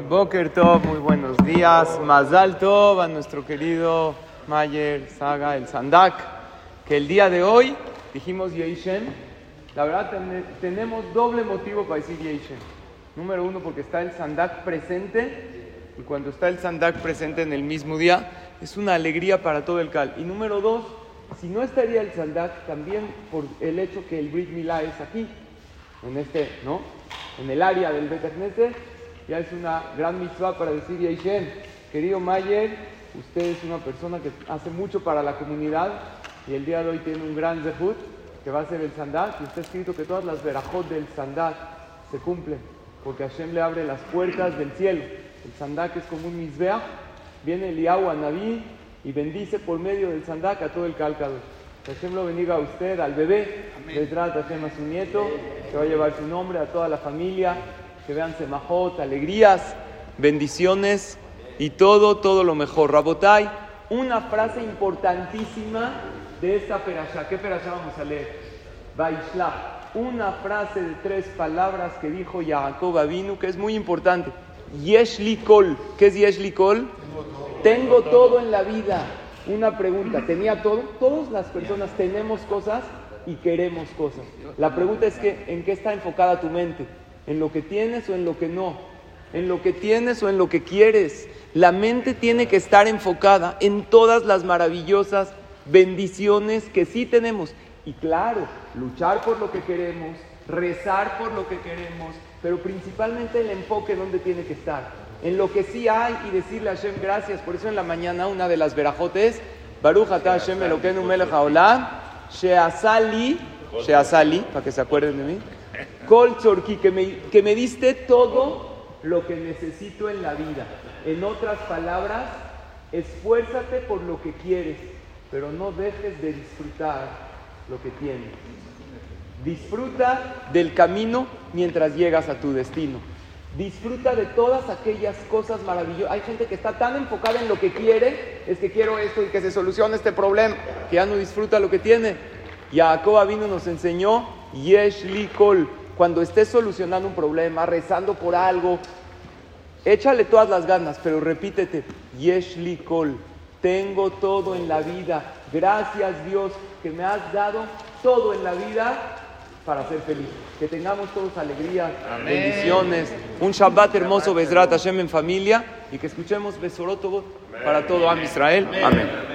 Boker Tov, muy buenos días. Más alto a nuestro querido Mayer Saga, el Sandak, que el día de hoy dijimos Yeishen. La verdad, tenemos doble motivo para decir Yeishen. Número uno, porque está el Sandak presente, y cuando está el Sandak presente en el mismo día, es una alegría para todo el Cal. Y número dos, si no estaría el Sandak, también por el hecho que el Brit Milá es aquí, en este, ¿no? En el área del Bet ya es una gran mitzvah para decir Yeishen. Querido Mayer, usted es una persona que hace mucho para la comunidad y el día de hoy tiene un gran zehut que va a ser el sandat. Y está escrito que todas las verajot del sandat se cumplen porque Hashem le abre las puertas del cielo. El sandak es como un misbeach. Viene el a Naví y bendice por medio del sandak a todo el cálcado. Que Hashem lo bendiga a usted, al bebé, le trata Hashem a su nieto, que va a llevar su nombre, a toda la familia que vean semajot, alegrías, bendiciones y todo, todo lo mejor. Rabotai, una frase importantísima de esta perasha. ¿Qué perasha vamos a leer? Vaishla. Una frase de tres palabras que dijo Jacob Avinu que es muy importante. Yeshli kol. ¿Qué es Yeshli kol? Tengo todo en la vida. Una pregunta, ¿tenía todo? Todas las personas tenemos cosas y queremos cosas. La pregunta es que, ¿en qué está enfocada tu mente? En lo que tienes o en lo que no, en lo que tienes o en lo que quieres. La mente tiene que estar enfocada en todas las maravillosas bendiciones que sí tenemos. Y claro, luchar por lo que queremos, rezar por lo que queremos, pero principalmente el enfoque donde tiene que estar, en lo que sí hay y decirle a Hashem gracias. Por eso en la mañana una de las verajotes, Baruch Hashem Elokeinu melech haolam, sheasali, sheasali, para que se acuerden de mí, Colchorki, que me, que me diste todo lo que necesito en la vida. En otras palabras, esfuérzate por lo que quieres, pero no dejes de disfrutar lo que tienes. Disfruta del camino mientras llegas a tu destino. Disfruta de todas aquellas cosas maravillosas. Hay gente que está tan enfocada en lo que quiere, es que quiero esto y que se solucione este problema, que ya no disfruta lo que tiene. Jacob vino nos enseñó Yesh Kol. Cuando estés solucionando un problema, rezando por algo, échale todas las ganas, pero repítete, Yesh Kol. Tengo todo en la vida. Gracias Dios que me has dado todo en la vida para ser feliz. Que tengamos todos alegría, bendiciones, un Shabbat hermoso, Besrat Hashem en familia y que escuchemos Besoroto para todo Am Israel. Amén.